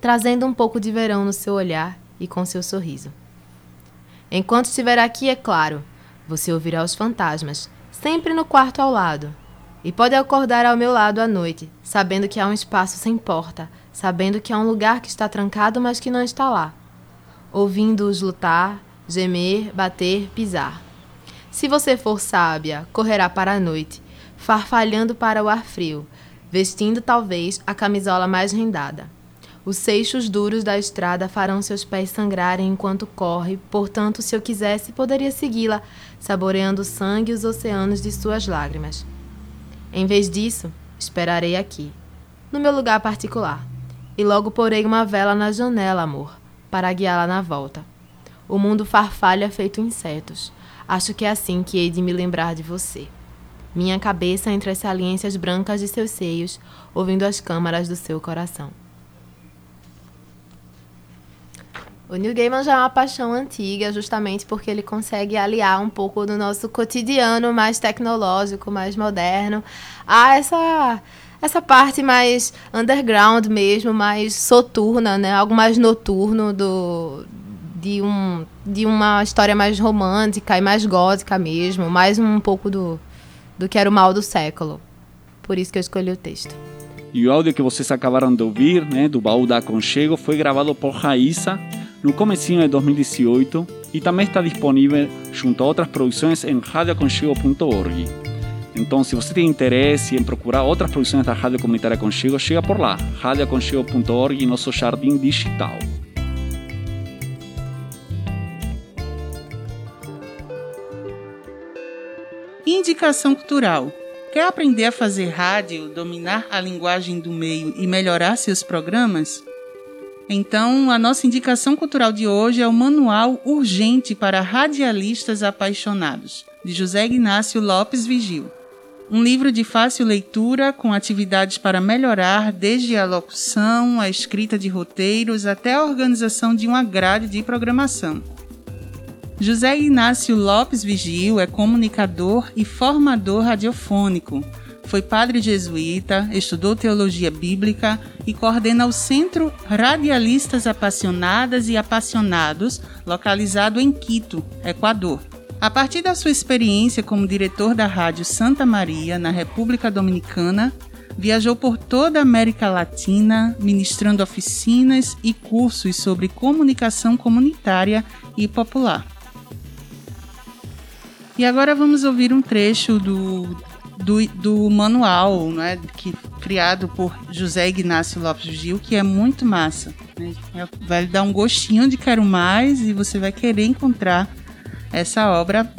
S10: trazendo um pouco de verão no seu olhar e com seu sorriso. Enquanto estiver aqui, é claro, você ouvirá os fantasmas, sempre no quarto ao lado. E pode acordar ao meu lado à noite, sabendo que há um espaço sem porta, sabendo que há um lugar que está trancado, mas que não está lá. Ouvindo-os lutar, gemer, bater, pisar. Se você for sábia, correrá para a noite, farfalhando para o ar frio, vestindo talvez a camisola mais rendada. Os seixos duros da estrada farão seus pés sangrarem enquanto corre, portanto, se eu quisesse, poderia segui-la, saboreando o sangue e os oceanos de suas lágrimas. Em vez disso, esperarei aqui, no meu lugar particular, e logo porei uma vela na janela, amor, para guiá-la na volta. O mundo farfalha feito insetos. Acho que é assim que hei de me lembrar de você. Minha cabeça entre as saliências brancas de seus seios, ouvindo as câmaras do seu coração. O Neil Gaiman já é uma paixão antiga, justamente porque ele consegue aliar um pouco do nosso cotidiano mais tecnológico, mais moderno, a essa essa parte mais underground mesmo, mais soturna, né? Algo mais noturno do de, um, de uma história mais romântica e mais gótica mesmo, mais um pouco do, do que era o mal do século. Por isso que eu escolhi o texto.
S2: E o áudio que vocês acabaram de ouvir, né, do Baú da Aconchego, foi gravado por Raíssa no comecinho de 2018 e também está disponível junto a outras produções em radioaconchego.org. Então, se você tem interesse em procurar outras produções da Rádio Comunitária Aconchego, chega por lá, radioaconchego.org, nosso jardim digital.
S1: Indicação cultural. Quer aprender a fazer rádio, dominar a linguagem do meio e melhorar seus programas? Então, a nossa indicação cultural de hoje é o Manual Urgente para Radialistas Apaixonados, de José Ignácio Lopes Vigil. Um livro de fácil leitura com atividades para melhorar desde a locução, a escrita de roteiros até a organização de uma grade de programação. José Ignácio Lopes Vigil é comunicador e formador radiofônico. Foi padre jesuíta, estudou teologia bíblica e coordena o Centro Radialistas Apaixonadas e Apaixonados, localizado em Quito, Equador. A partir da sua experiência como diretor da Rádio Santa Maria, na República Dominicana, viajou por toda a América Latina, ministrando oficinas e cursos sobre comunicação comunitária e popular. E agora vamos ouvir um trecho do, do, do manual, né, que, criado por José Ignácio Lopes Gil, que é muito massa. Né? Vai dar um gostinho de quero mais e você vai querer encontrar essa obra.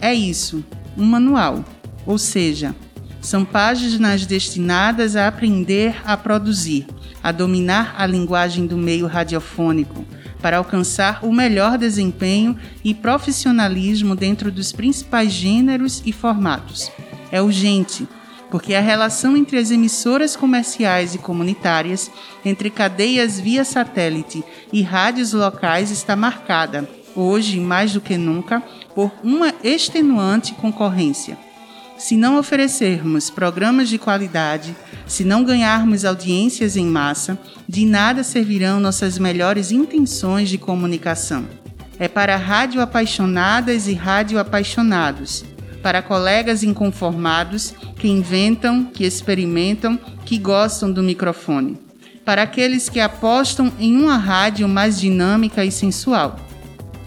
S1: É isso, um manual, ou seja, são páginas destinadas a aprender a produzir. a dominar a linguagem do meio radiofônico para alcançar o melhor desempenho e profissionalismo dentro dos principais gêneros e formatos. É urgente, porque a relação entre as emissoras comerciais e comunitárias, entre cadeias via satélite e rádios locais está marcada, hoje mais do que nunca, por uma extenuante concorrência. Se não oferecermos programas de qualidade, se não ganharmos audiências em massa, de nada servirão nossas melhores intenções de comunicação. É para rádio apaixonadas e rádio apaixonados, para colegas inconformados que inventam, que experimentam, que gostam do microfone, para aqueles que apostam em uma rádio mais dinâmica e sensual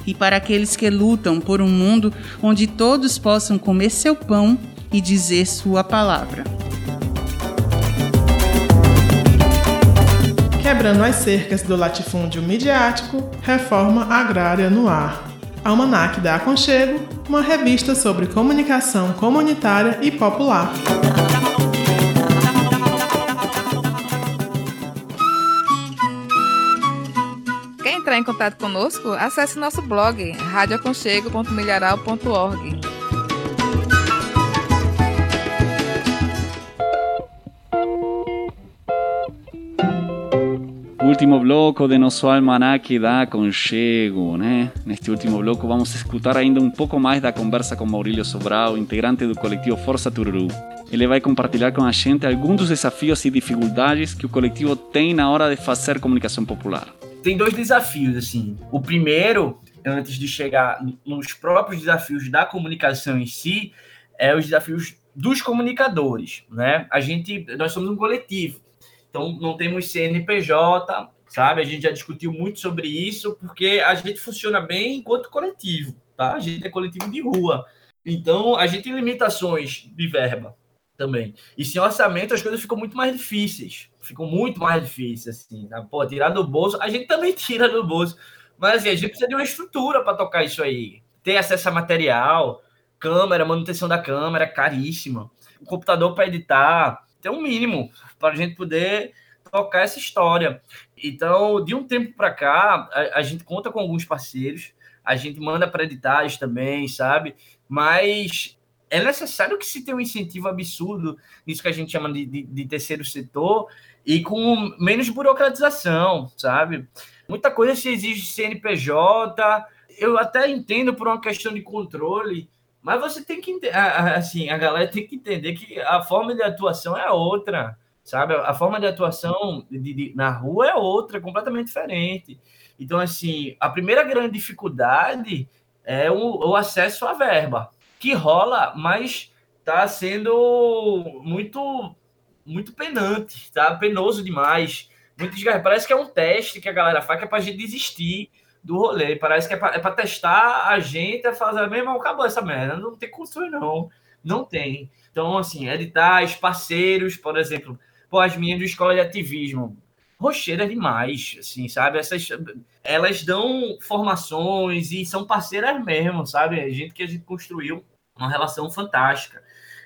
S1: e para aqueles que lutam por um mundo onde todos possam comer seu pão e dizer sua palavra.
S7: Quebrando as cercas do latifúndio midiático, reforma agrária no ar. Almanac da Aconchego, uma revista sobre comunicação comunitária e popular.
S6: Quer entrar em contato conosco? Acesse nosso blog radioaconchego.milharal.org.
S2: Último bloco de nosso almanaque da Conchego, né? Neste último bloco vamos escutar ainda um pouco mais da conversa com Maurílio Sobral, integrante do coletivo Força Tururu. Ele vai compartilhar com a gente alguns dos desafios e dificuldades que o coletivo tem na hora de fazer comunicação popular.
S5: Tem dois desafios, assim. O primeiro, antes de chegar nos próprios desafios da comunicação em si, é os desafios dos comunicadores, né? A gente, nós somos um coletivo. Então, não temos CNPJ, sabe? A gente já discutiu muito sobre isso, porque a gente funciona bem enquanto coletivo, tá? A gente é coletivo de rua. Então, a gente tem limitações de verba também. E sem orçamento, as coisas ficam muito mais difíceis. Ficam muito mais difíceis, assim. Tá? Pô, tirar do bolso, a gente também tira do bolso. Mas, assim, a gente precisa de uma estrutura para tocar isso aí. Ter acesso a material, câmera, manutenção da câmera, caríssima. O computador para editar, ter um mínimo para a gente poder tocar essa história. Então, de um tempo para cá, a, a, gente conta com alguns parceiros, a gente manda para editais também, sabe? Mas é necessário que se tenha um incentivo absurdo nisso que a gente chama de, de, de terceiro setor e com menos burocratização, sabe? Muita coisa se exige CNPJ. Eu até entendo por uma questão de controle, mas você tem que assim, a galera tem que entender que a forma de atuação é outra sabe? A forma de atuação de, de, na rua é outra, completamente diferente. Então, assim, a primeira grande dificuldade é o, o acesso à verba, que rola, mas está sendo muito, muito penante, tá? Penoso demais. Muito Parece que é um teste que a galera faz que é para a gente desistir do rolê. Parece que é para é testar a gente a fazer mesmo, acabou essa merda. Não tem construir, não. Não tem. Então, assim, editais, parceiros, por exemplo, pô, as meninas do escola de ativismo, rocheira demais, assim, sabe? Essas, elas dão formações e são parceiras mesmo, sabe? A gente que a gente construiu uma relação fantástica.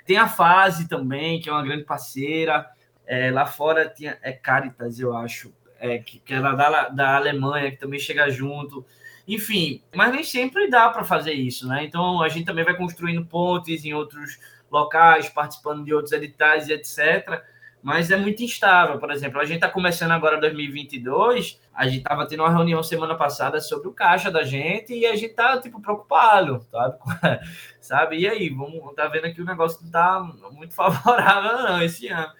S5: Tem a Fase também, que é uma grande parceira. É, lá fora tinha é Caritas, eu acho, é, que, que é da, da Alemanha, que também chega junto. Enfim, mas nem sempre dá para fazer isso, né? Então a gente também vai construindo pontes em outros locais, participando de outros editais e etc mas é muito instável. Por exemplo, a gente está começando agora 2022, a gente estava tendo uma reunião semana passada sobre o caixa da gente e a gente tá tipo preocupado, sabe? sabe? E aí, vamos tá vendo que o negócio não tá muito favorável não esse ano.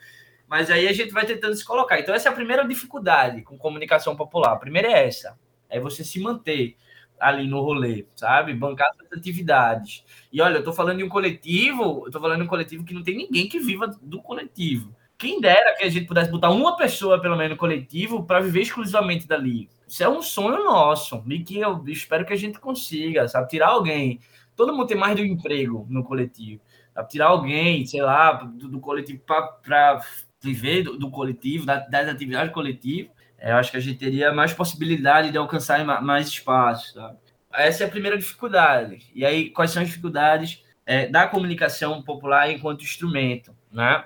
S5: Mas aí a gente vai tentando se colocar. Então essa é a primeira dificuldade com comunicação popular. A primeira é essa, é você se manter ali no rolê, sabe? Bancar suas atividades. E olha, eu tô falando de um coletivo, eu tô falando de um coletivo que não tem ninguém que viva do coletivo. Quem dera que a gente pudesse botar uma pessoa, pelo menos, no coletivo, para viver exclusivamente dali. Isso é um sonho nosso, e que eu espero que a gente consiga, sabe? Tirar alguém. Todo mundo tem mais de um emprego no coletivo. Sabe? Tirar alguém, sei lá, do, do coletivo para viver do, do coletivo, das, das atividades do coletivo. É, eu acho que a gente teria mais possibilidade de alcançar mais espaço, sabe? Essa é a primeira dificuldade. E aí, quais são as dificuldades é, da comunicação popular enquanto instrumento, né?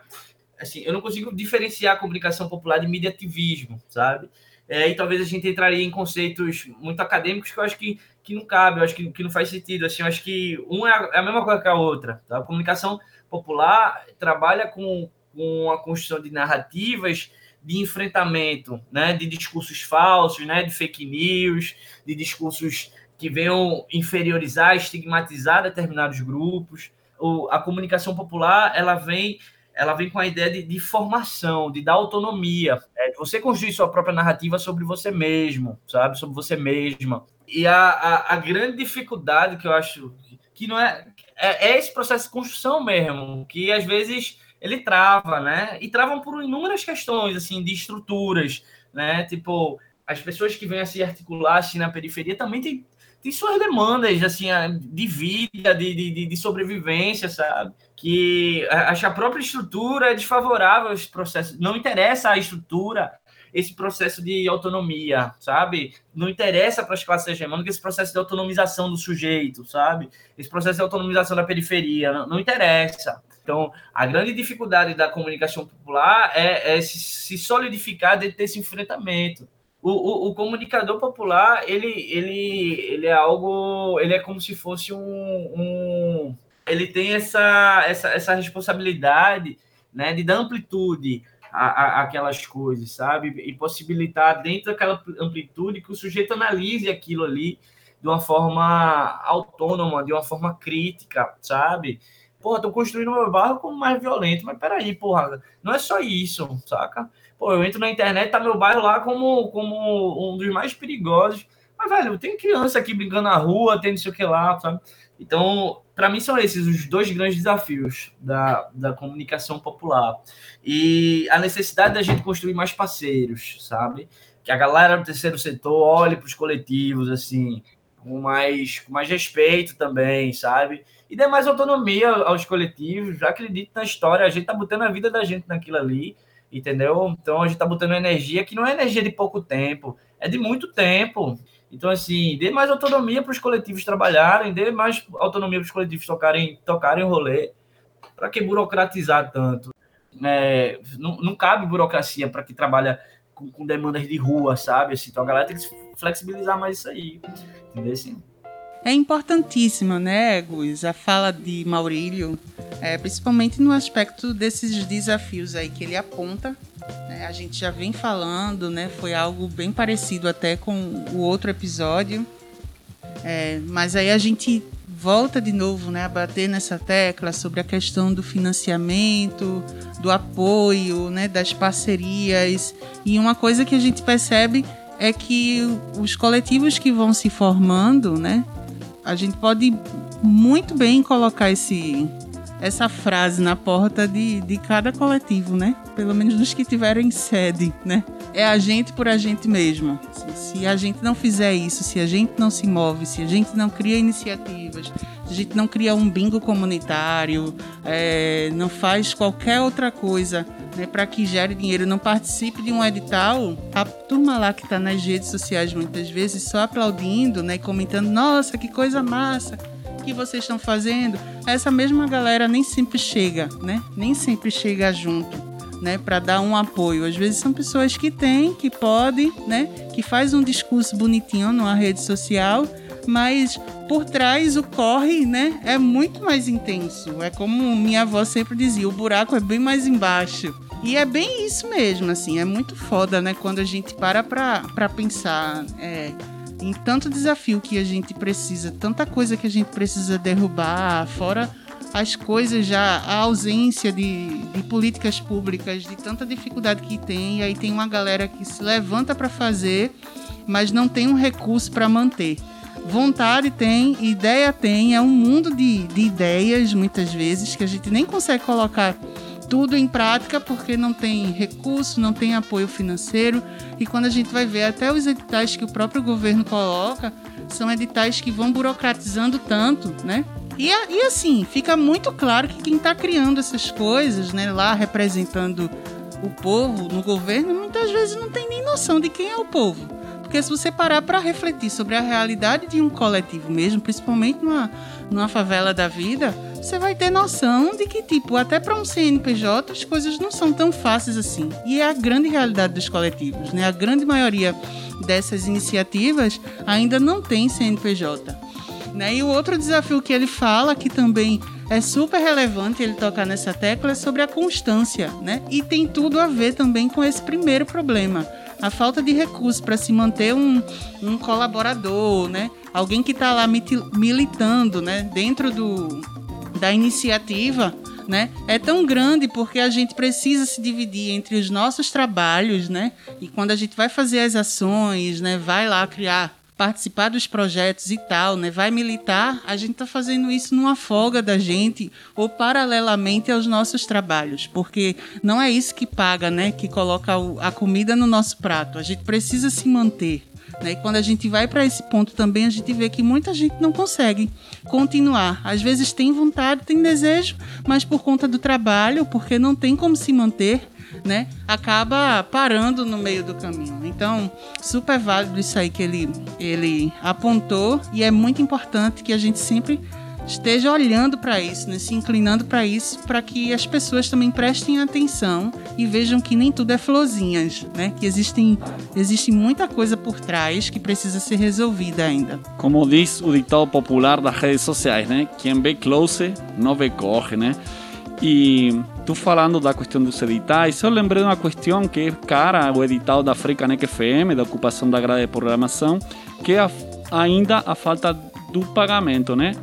S5: Assim, eu não consigo diferenciar a comunicação popular de mediativismo, sabe? É, e talvez a gente entraria em conceitos muito acadêmicos que eu acho que, que não cabe, eu acho que, que não faz sentido. Assim, eu acho que um é a, é a mesma coisa que a outra. Tá? A comunicação popular trabalha com, com a construção de narrativas de enfrentamento, né, de discursos falsos, né, de fake news, de discursos que venham inferiorizar, estigmatizar determinados grupos. O, a comunicação popular ela vem ela vem com a ideia de, de formação, de dar autonomia, é, você construir sua própria narrativa sobre você mesmo, sabe, sobre você mesma. E a, a, a grande dificuldade que eu acho que não é, é, é esse processo de construção mesmo, que às vezes ele trava, né? E travam por inúmeras questões, assim, de estruturas, né? Tipo, as pessoas que vêm a se articular assim, na periferia também têm tem suas demandas assim de vida, de, de, de sobrevivência, sabe? Que acho a própria estrutura é desfavorável esse processo. Não interessa a estrutura esse processo de autonomia, sabe? Não interessa para as classes hegemônicas esse processo de autonomização do sujeito, sabe? Esse processo de autonomização da periferia, não, não interessa. Então, a grande dificuldade da comunicação popular é, é se, se solidificar dentro desse enfrentamento o, o, o, comunicador popular ele, ele, ele é algo ele é como se fosse um, um ele tem essa, essa, essa responsabilidade né de dar amplitude a, aquelas coisas sabe e possibilitar dentro daquela amplitude que o sujeito analise aquilo ali de uma forma autônoma de uma forma crítica sabe Porra, tô construindo meu bairro como mais violento, mas peraí, porra, não é só isso, saca? Pô, eu entro na internet, tá meu bairro lá como, como um dos mais perigosos. Mas, velho, tem criança aqui brincando na rua, tem não sei o que lá, sabe? Então, para mim, são esses os dois grandes desafios da, da comunicação popular. E a necessidade da gente construir mais parceiros, sabe? Que a galera do terceiro setor olhe para os coletivos, assim, com mais, com mais respeito também, sabe? e dê mais autonomia aos coletivos. Já acredito na história, a gente tá botando a vida da gente naquilo ali, entendeu? Então a gente tá botando energia que não é energia de pouco tempo, é de muito tempo. Então, assim, dê mais autonomia para os coletivos trabalharem, dê mais autonomia para os coletivos tocarem, tocarem rolê. Para que burocratizar tanto? É, não, não cabe burocracia para que trabalha com, com, demandas de rua, sabe? Assim, então a galera tem que flexibilizar mais isso aí. Entendeu? Assim,
S1: é importantíssima, né, Gus, a fala de Maurílio, é, principalmente no aspecto desses desafios aí que ele aponta. Né, a gente já vem falando, né, foi algo bem parecido até com o outro episódio, é, mas aí a gente volta de novo né, a bater nessa tecla sobre a questão do financiamento, do apoio, né, das parcerias. E uma coisa que a gente percebe é que os coletivos que vão se formando, né, a gente pode muito bem colocar esse, essa frase na porta de, de cada coletivo, né? Pelo menos dos que tiverem sede, né? É a gente por a gente mesmo. Se, a gente não fizer isso, se a gente não se move, se a gente não cria iniciativas, se a gente não cria um bingo comunitário, é, não faz qualquer outra coisa né, para que gere dinheiro, não participe de um edital, a turma lá que está nas redes sociais muitas vezes só aplaudindo, né, comentando, nossa, que coisa massa que vocês estão fazendo, essa mesma galera nem sempre chega, né? Nem sempre chega junto, né, para dar um apoio. Às vezes são pessoas que têm, que podem, né, que faz um discurso bonitinho numa rede social, mas por trás o corre, né, é muito mais intenso. É como minha avó sempre dizia, o buraco é bem mais embaixo. E é bem isso mesmo, assim, é muito foda, né? Quando a gente para pra, pra pensar é, em tanto desafio que a gente precisa, tanta coisa que a gente precisa derrubar, fora as coisas já, a ausência de, de políticas públicas, de tanta dificuldade que tem, e aí tem uma galera que se levanta para fazer, mas não tem um recurso para manter. Vontade tem, ideia tem, é um mundo de, de ideias, muitas vezes, que a gente nem consegue colocar tudo em prática porque não tem recurso, não tem apoio financeiro. E quando a gente vai ver até os editais que o próprio governo coloca, são editais que vão burocratizando tanto, né? E, e assim, fica muito claro que quem está criando essas coisas, né, lá representando o povo no governo, muitas vezes não tem nem noção de quem é o povo. Porque se você parar para refletir sobre a realidade de um coletivo mesmo, principalmente numa, numa favela da vida, você vai ter noção de que, tipo, até para um CNPJ as coisas não são tão fáceis assim. E é a grande realidade dos coletivos, né? A grande maioria dessas iniciativas ainda não tem CNPJ. Né? E o outro desafio que ele fala, que também é super relevante ele tocar nessa tecla, é sobre a constância. Né? E tem tudo a ver também com esse primeiro problema. A falta de recursos para se manter um, um colaborador, né? alguém que está lá militando né? dentro do, da iniciativa né, é tão grande porque a gente precisa se dividir entre os nossos trabalhos, né? E quando a gente vai fazer as ações, né, vai lá criar participar dos projetos e tal, né? Vai militar, a gente está fazendo isso numa folga da gente ou paralelamente aos nossos trabalhos, porque não é isso que paga, né? Que coloca a comida no nosso prato. A gente precisa se manter. Né? E quando a gente vai para esse ponto também, a gente vê que muita gente não consegue continuar. Às vezes tem vontade, tem desejo, mas por conta do trabalho, porque não tem como se manter, né? Acaba parando no meio do caminho. Então, super válido isso aí que ele, ele apontou e é muito importante que a gente sempre esteja olhando para isso, né? se inclinando para isso, para que as pessoas também prestem atenção e vejam que nem tudo é florzinhas, né? Que existem, existe muita coisa por trás que precisa ser resolvida ainda.
S2: Como diz o ditado popular das redes sociais, né? Quem vê close não vê corre, né? E tu falando da questão dos editais, eu lembrei de uma questão que é cara, o edital da Frecanec FM, da ocupação da grade de programação, que é ainda a falta do pagamento, né?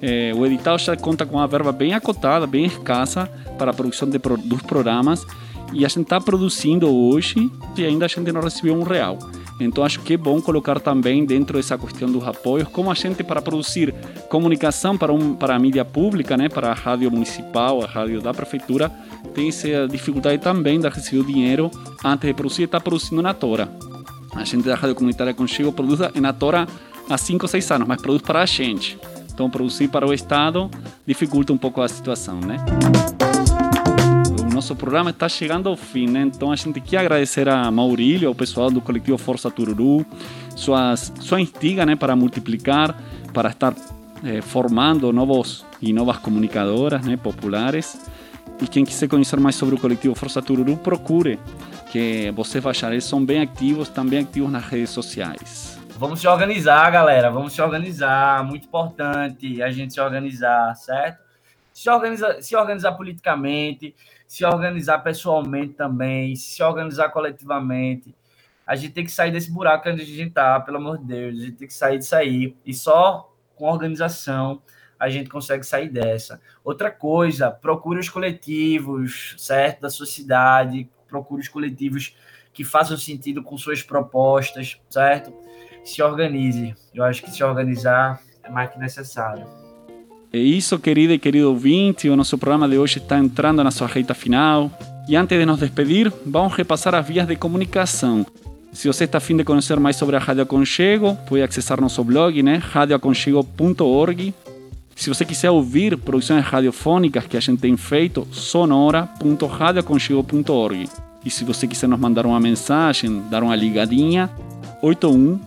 S2: É, o edital já conta com uma verba bem acotada, bem escassa para a produção de, dos programas e a gente está produzindo hoje e ainda a gente não recebeu um real. Então acho que é bom colocar também dentro dessa questão dos apoios como a gente para produzir comunicação para, um, para a mídia pública, né, para a rádio municipal, a rádio da prefeitura, tem essa dificuldade também de receber o dinheiro antes de produzir, está produzindo na Tora. A gente da Rádio Comunitária Conchego produz na Tora há 5 ou 6 anos, mas produz para a gente. Então, produzir para o Estado dificulta um pouco a situação, né? Nosso programa está chegando ao fim, né? Então, a gente quer agradecer a Maurílio, ao pessoal do coletivo Força Tururu, suas, sua instiga, né, para multiplicar, para estar eh, formando novos e novas comunicadoras, né, populares. E quem quiser conhecer mais sobre o coletivo Força Tururu, procure, que você vai achar. Eles são bem ativos, também ativos nas redes sociais.
S5: Vamos se organizar, galera. Vamos se organizar. Muito importante a gente se organizar, certo? Se organizar, se organizar politicamente, se organizar pessoalmente também, se organizar coletivamente. A gente tem que sair desse buraco onde a gente tá, pelo amor de Deus. A gente tem que sair disso aí. E só com organização a gente consegue sair dessa. Outra coisa, procure os coletivos, certo? Da sociedade, procure os coletivos que façam sentido com suas propostas, certo? se organize. Eu acho que se organizar é mais que necessário.
S2: É isso, querida e querido ouvinte. O nosso programa de hoje está entrando na sua reta final. E antes de nos despedir, vamos repassar as vias de comunicação. Se você está afim de conhecer mais sobre a Rádio Aconchego, pode acessar nosso blog, né? radioaconchego.org. Se você quiser ouvir produções radiofônicas que a gente tem feito, sonora.radioaconchego.org. E se você quiser nos mandar uma mensagem, dar uma ligadinha, 81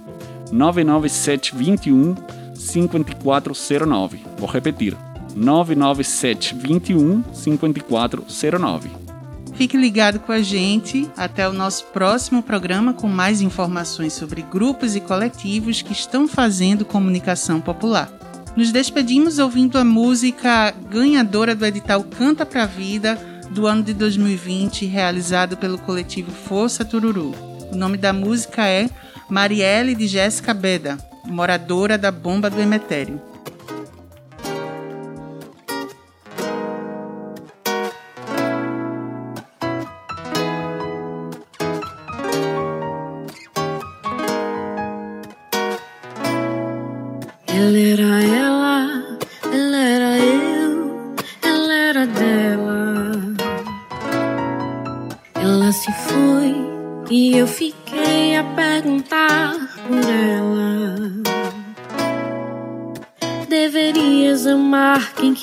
S2: 997 21 5409. Vou repetir: 997 21 5409.
S1: Fique ligado com a gente até o nosso próximo programa com mais informações sobre grupos e coletivos que estão fazendo comunicação popular. Nos despedimos ouvindo a música ganhadora do edital Canta Pra Vida do ano de 2020, realizado pelo coletivo Força Tururu. O nome da música é Marielle de Jéssica Beda, moradora da Bomba do Emetério.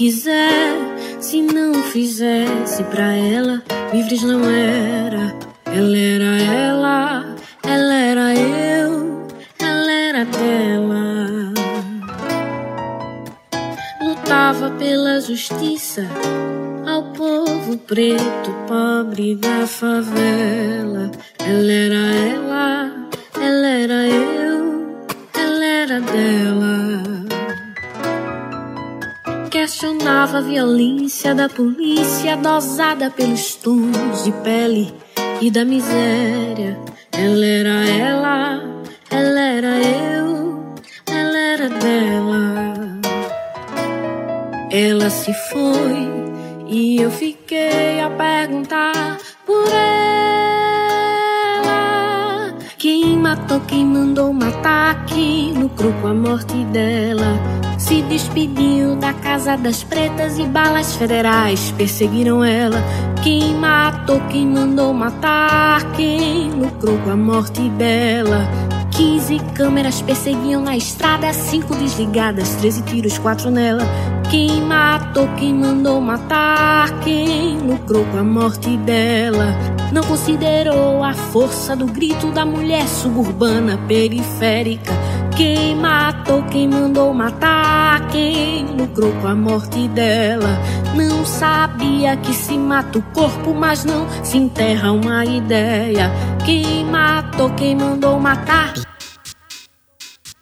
S11: Quiser, se não fizesse pra ela, livres não era. Ela era ela, ela era eu, ela era dela. Lutava pela justiça ao povo preto pobre da favela. Ela era ela, ela era eu, ela era dela. Questionava a violência da polícia dosada pelos tons de pele e da miséria. Ela era ela, ela era eu, ela era dela. Ela se foi e eu fiquei a perguntar por ela. Quem matou, quem mandou matar, quem lucrou com a morte dela. Se despediu da casa das pretas e balas federais perseguiram ela. Quem matou, quem mandou matar, quem lucrou com a morte dela. 15 câmeras perseguiam na estrada, cinco desligadas, 13 tiros, quatro nela. Quem matou, quem mandou matar, quem lucrou com a morte dela. Não considerou a força do grito da mulher suburbana periférica. Quem matou, quem mandou matar, quem lucrou com a morte dela. Não sabia que se mata o corpo, mas não se enterra uma ideia. Quem matou, quem mandou matar.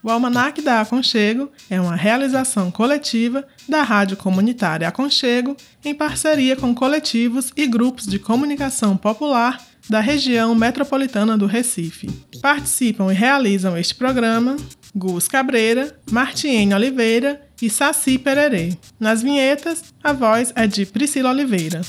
S7: O Almanac da Aconchego é uma realização coletiva da Rádio Comunitária Aconchego em parceria com coletivos e grupos de comunicação popular da região metropolitana do Recife. Participam e realizam este programa Gus Cabreira, Martiene Oliveira e Saci Pererê. Nas vinhetas, a voz é de Priscila Oliveira.